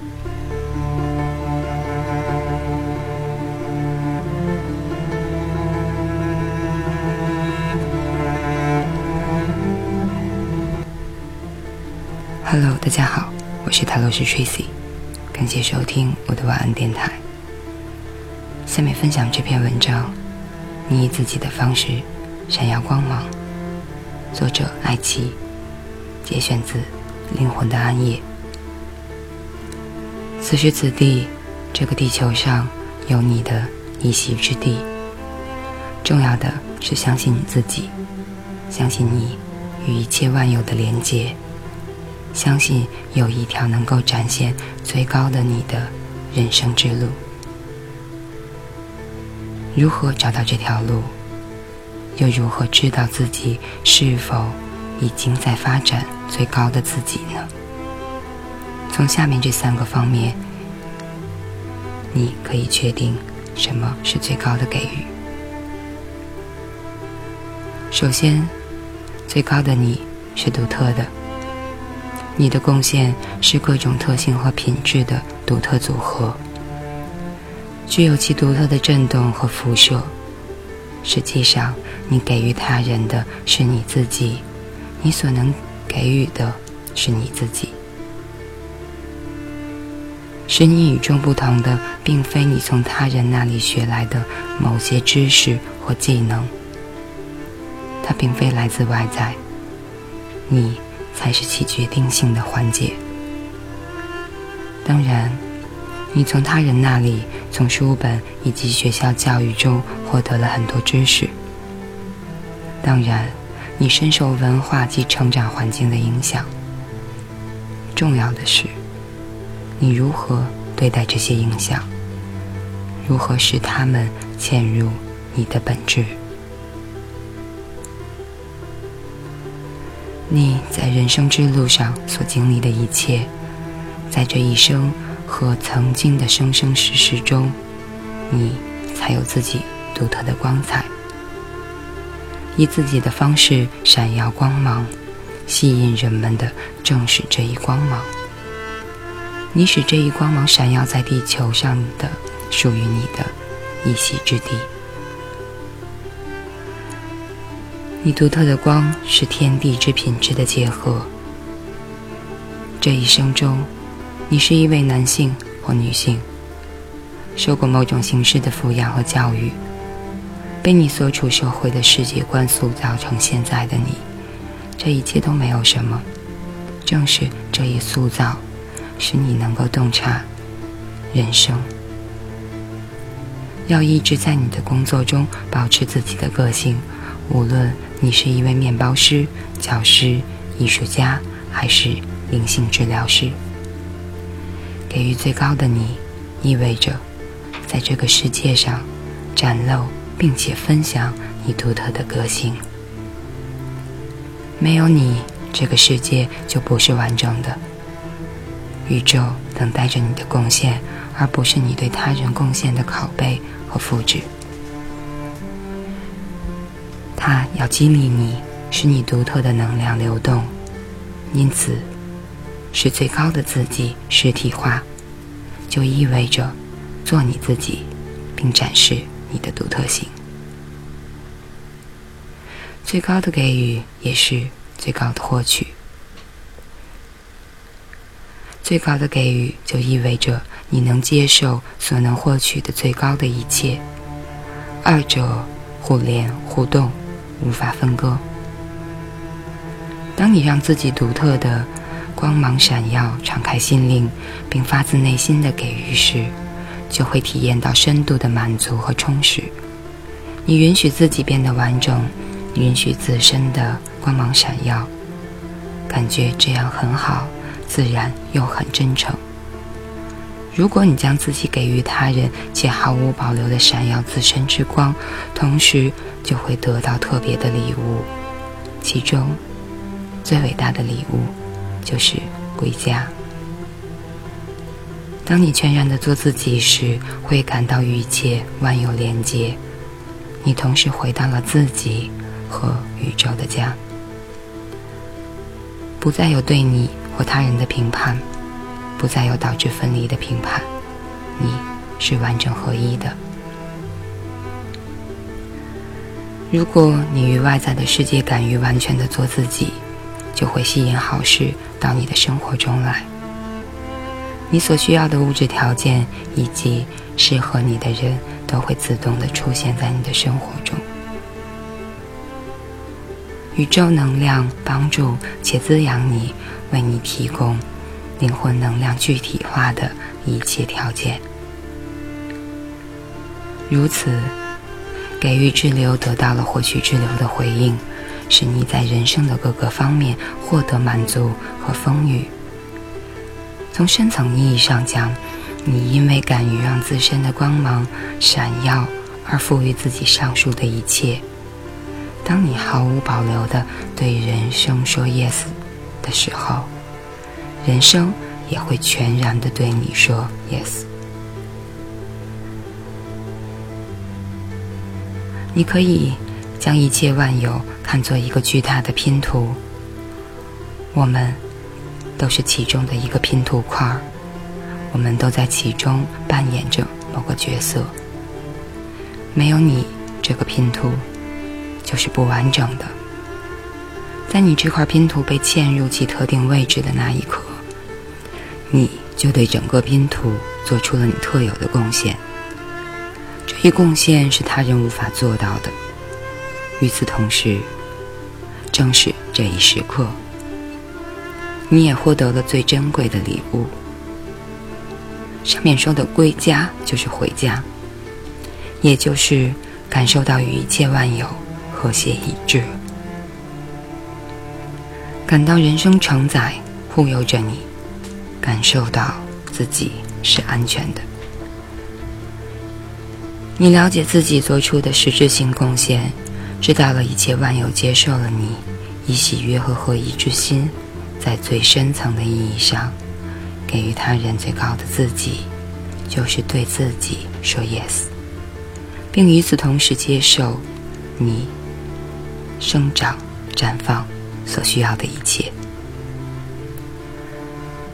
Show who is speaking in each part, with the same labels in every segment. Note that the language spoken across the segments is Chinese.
Speaker 1: Hello，大家好，我是塔罗斯 Tracy，感谢收听我的晚安电台。下面分享这篇文章：你以自己的方式闪耀光芒。作者艾奇，节选自《灵魂的暗夜》。此时此地，这个地球上有你的一席之地。重要的是相信你自己，相信你与一切万有的连接。相信有一条能够展现最高的你的人生之路。如何找到这条路？又如何知道自己是否已经在发展最高的自己呢？从下面这三个方面，你可以确定什么是最高的给予。首先，最高的你是独特的。你的贡献是各种特性和品质的独特组合，具有其独特的震动和辐射。实际上，你给予他人的是你自己，你所能给予的是你自己。使你与众不同的，并非你从他人那里学来的某些知识或技能，它并非来自外在，你。才是起决定性的环节。当然，你从他人那里、从书本以及学校教育中获得了很多知识。当然，你深受文化及成长环境的影响。重要的是，你如何对待这些影响，如何使他们嵌入你的本质。你在人生之路上所经历的一切，在这一生和曾经的生生世世中，你才有自己独特的光彩，以自己的方式闪耀光芒，吸引人们的正是这一光芒。你使这一光芒闪耀在地球上的属于你的一席之地。你独特的光是天地之品质的结合。这一生中，你是一位男性或女性，受过某种形式的抚养和教育，被你所处社会的世界观塑造成现在的你。这一切都没有什么，正是这一塑造，使你能够洞察人生。要一直在你的工作中保持自己的个性，无论。你是一位面包师、教师、艺术家，还是灵性治疗师？给予最高的你，意味着在这个世界上展露并且分享你独特的个性。没有你，这个世界就不是完整的。宇宙等待着你的贡献，而不是你对他人贡献的拷贝和复制。它要激励你，使你独特的能量流动，因此，使最高的自己实体化，就意味着做你自己，并展示你的独特性。最高的给予也是最高的获取。最高的给予就意味着你能接受所能获取的最高的一切，二者互联互动。无法分割。当你让自己独特的光芒闪耀，敞开心灵，并发自内心的给予时，就会体验到深度的满足和充实。你允许自己变得完整，允许自身的光芒闪耀，感觉这样很好，自然又很真诚。如果你将自己给予他人，且毫无保留地闪耀自身之光，同时就会得到特别的礼物，其中最伟大的礼物就是归家。当你全然的做自己时，会感到与一切万有连接，你同时回到了自己和宇宙的家，不再有对你或他人的评判。不再有导致分离的评判，你是完整合一的。如果你与外在的世界敢于完全的做自己，就会吸引好事到你的生活中来。你所需要的物质条件以及适合你的人都会自动的出现在你的生活中。宇宙能量帮助且滋养你，为你提供灵魂能量具体化的一切条件。如此。给予滞留得到了获取滞留的回应，使你在人生的各个方面获得满足和丰裕。从深层意义上讲，你因为敢于让自身的光芒闪耀而赋予自己上述的一切。当你毫无保留地对人生说 yes 的时候，人生也会全然的对你说 yes。你可以将一切万有看作一个巨大的拼图，我们都是其中的一个拼图块，我们都在其中扮演着某个角色。没有你，这个拼图就是不完整的。在你这块拼图被嵌入其特定位置的那一刻，你就对整个拼图做出了你特有的贡献。这一贡献是他人无法做到的。与此同时，正是这一时刻，你也获得了最珍贵的礼物。上面说的“归家”就是回家，也就是感受到与一切万有和谐一致，感到人生承载护佑着你，感受到自己是安全的。你了解自己做出的实质性贡献，知道了一切万有接受了你，以喜悦和合一之心，在最深层的意义上，给予他人最高的自己，就是对自己说 yes，并与此同时接受你生长绽放所需要的一切。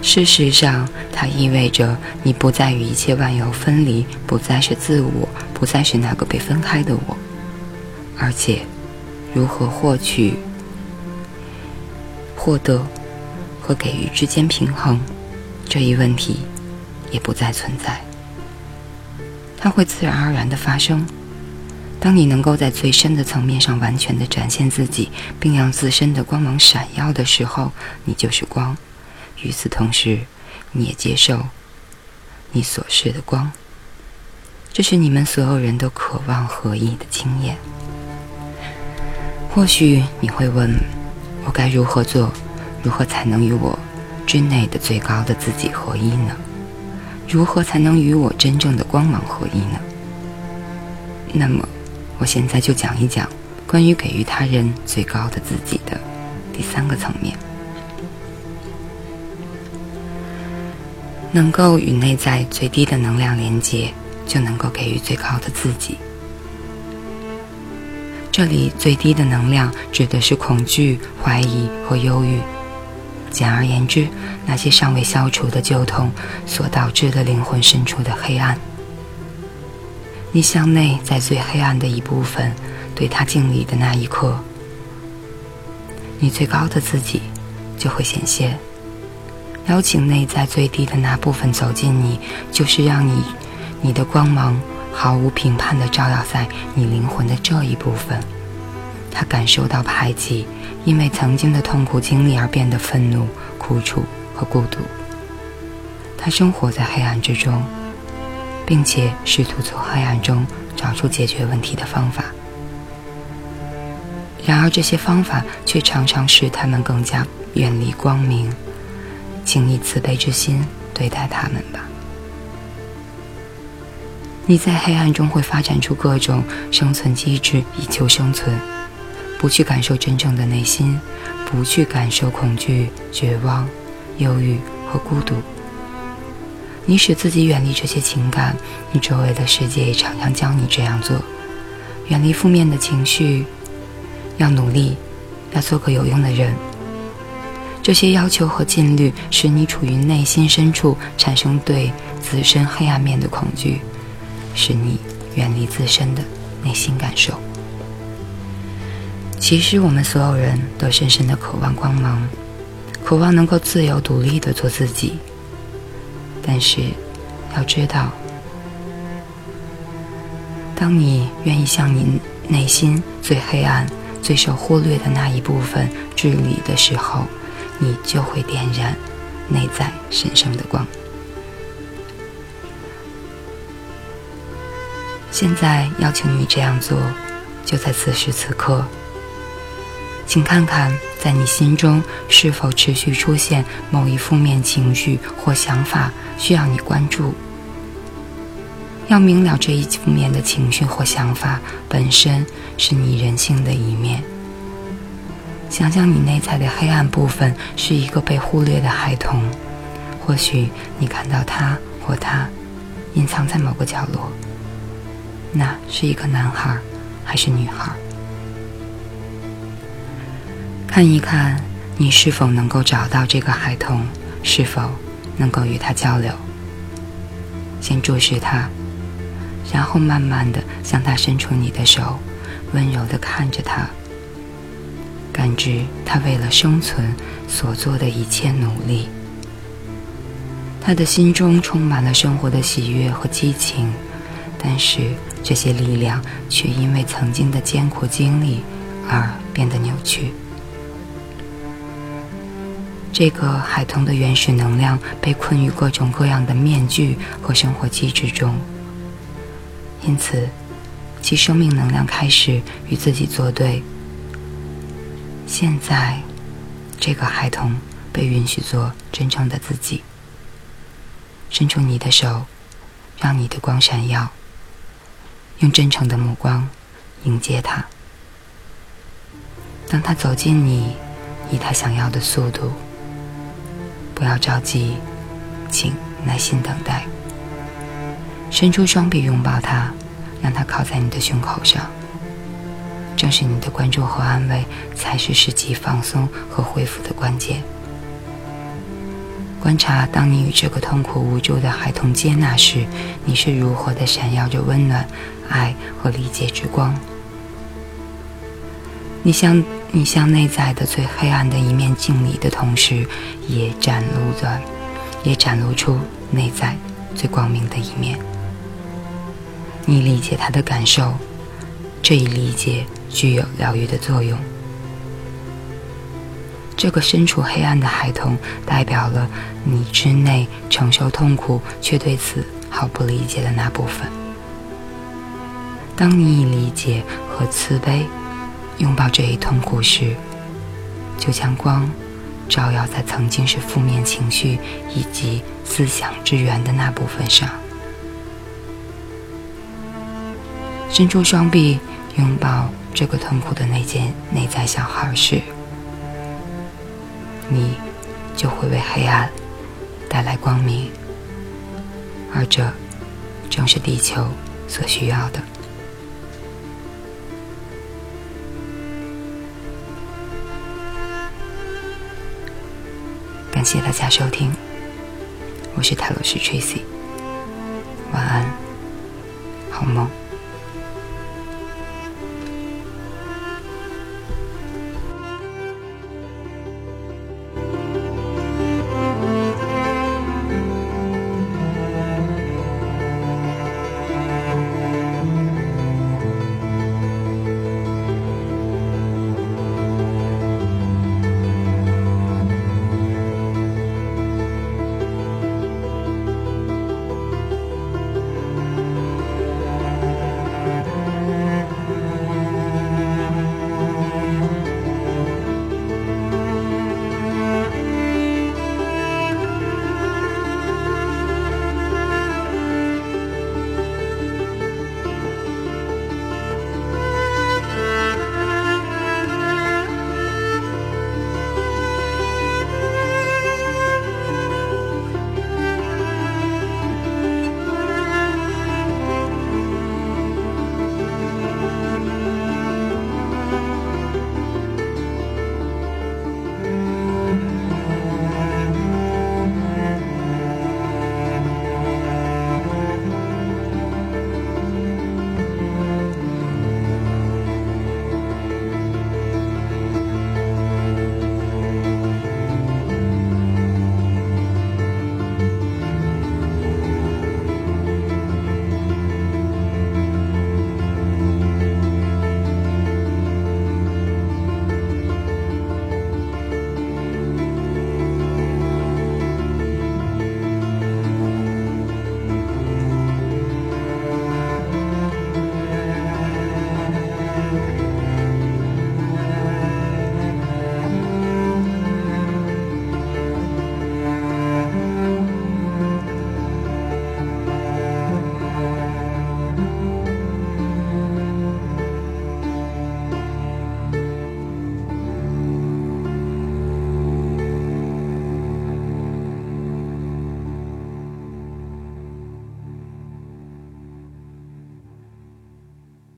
Speaker 1: 事实上，它意味着你不再与一切万有分离，不再是自我，不再是那个被分开的我。而且，如何获取、获得和给予之间平衡这一问题，也不再存在。它会自然而然的发生。当你能够在最深的层面上完全的展现自己，并让自身的光芒闪耀的时候，你就是光。与此同时，你也接受你所示的光，这是你们所有人都渴望合一的经验。或许你会问：我该如何做？如何才能与我之内的最高的自己合一呢？如何才能与我真正的光芒合一呢？那么，我现在就讲一讲关于给予他人最高的自己的第三个层面。能够与内在最低的能量连接，就能够给予最高的自己。这里最低的能量指的是恐惧、怀疑和忧郁。简而言之，那些尚未消除的旧痛所导致的灵魂深处的黑暗。你向内在最黑暗的一部分，对他敬礼的那一刻，你最高的自己就会显现。邀请内在最低的那部分走进你，就是让你，你的光芒毫无评判地照耀在你灵魂的这一部分。他感受到排挤，因为曾经的痛苦经历而变得愤怒、苦楚和孤独。他生活在黑暗之中，并且试图从黑暗中找出解决问题的方法。然而，这些方法却常常使他们更加远离光明。请以慈悲之心对待他们吧。你在黑暗中会发展出各种生存机制以求生存，不去感受真正的内心，不去感受恐惧、绝望、忧郁和孤独。你使自己远离这些情感，你周围的世界也常常教你这样做。远离负面的情绪，要努力，要做个有用的人。这些要求和禁律使你处于内心深处，产生对自身黑暗面的恐惧，使你远离自身的内心感受。其实，我们所有人都深深的渴望光芒，渴望能够自由独立的做自己。但是，要知道，当你愿意向你内心最黑暗、最受忽略的那一部分治理的时候，你就会点燃内在神圣的光。现在要求你这样做，就在此时此刻。请看看，在你心中是否持续出现某一负面情绪或想法，需要你关注。要明了这一负面的情绪或想法本身是你人性的一面。想想你内在的黑暗部分是一个被忽略的孩童，或许你看到他或他隐藏在某个角落。那是一个男孩还是女孩？看一看，你是否能够找到这个孩童，是否能够与他交流。先注视他，然后慢慢的向他伸出你的手，温柔的看着他，感知他为了生存所做的一切努力。他的心中充满了生活的喜悦和激情，但是这些力量却因为曾经的艰苦经历而变得扭曲。这个孩童的原始能量被困于各种各样的面具和生活机制中，因此，其生命能量开始与自己作对。现在，这个孩童被允许做真正的自己。伸出你的手，让你的光闪耀，用真诚的目光迎接他。当他走近你，以他想要的速度。不要着急，请耐心等待。伸出双臂拥抱他，让他靠在你的胸口上。正是你的关注和安慰，才是使其放松和恢复的关键。观察，当你与这个痛苦无助的孩童接纳时，你是如何的闪耀着温暖、爱和理解之光。你向你向内在的最黑暗的一面敬礼的同时，也展露着，也展露出内在最光明的一面。你理解他的感受，这一理解具有疗愈的作用。这个身处黑暗的孩童，代表了你之内承受痛苦却对此毫不理解的那部分。当你以理解和慈悲。拥抱这一痛苦时，就将光照耀在曾经是负面情绪以及思想之源的那部分上。伸出双臂拥抱这个痛苦的那件内在小孩时，你就会为黑暗带来光明，而这正是地球所需要的。感谢大家收听，我是泰罗斯 Tracy，晚安，好梦。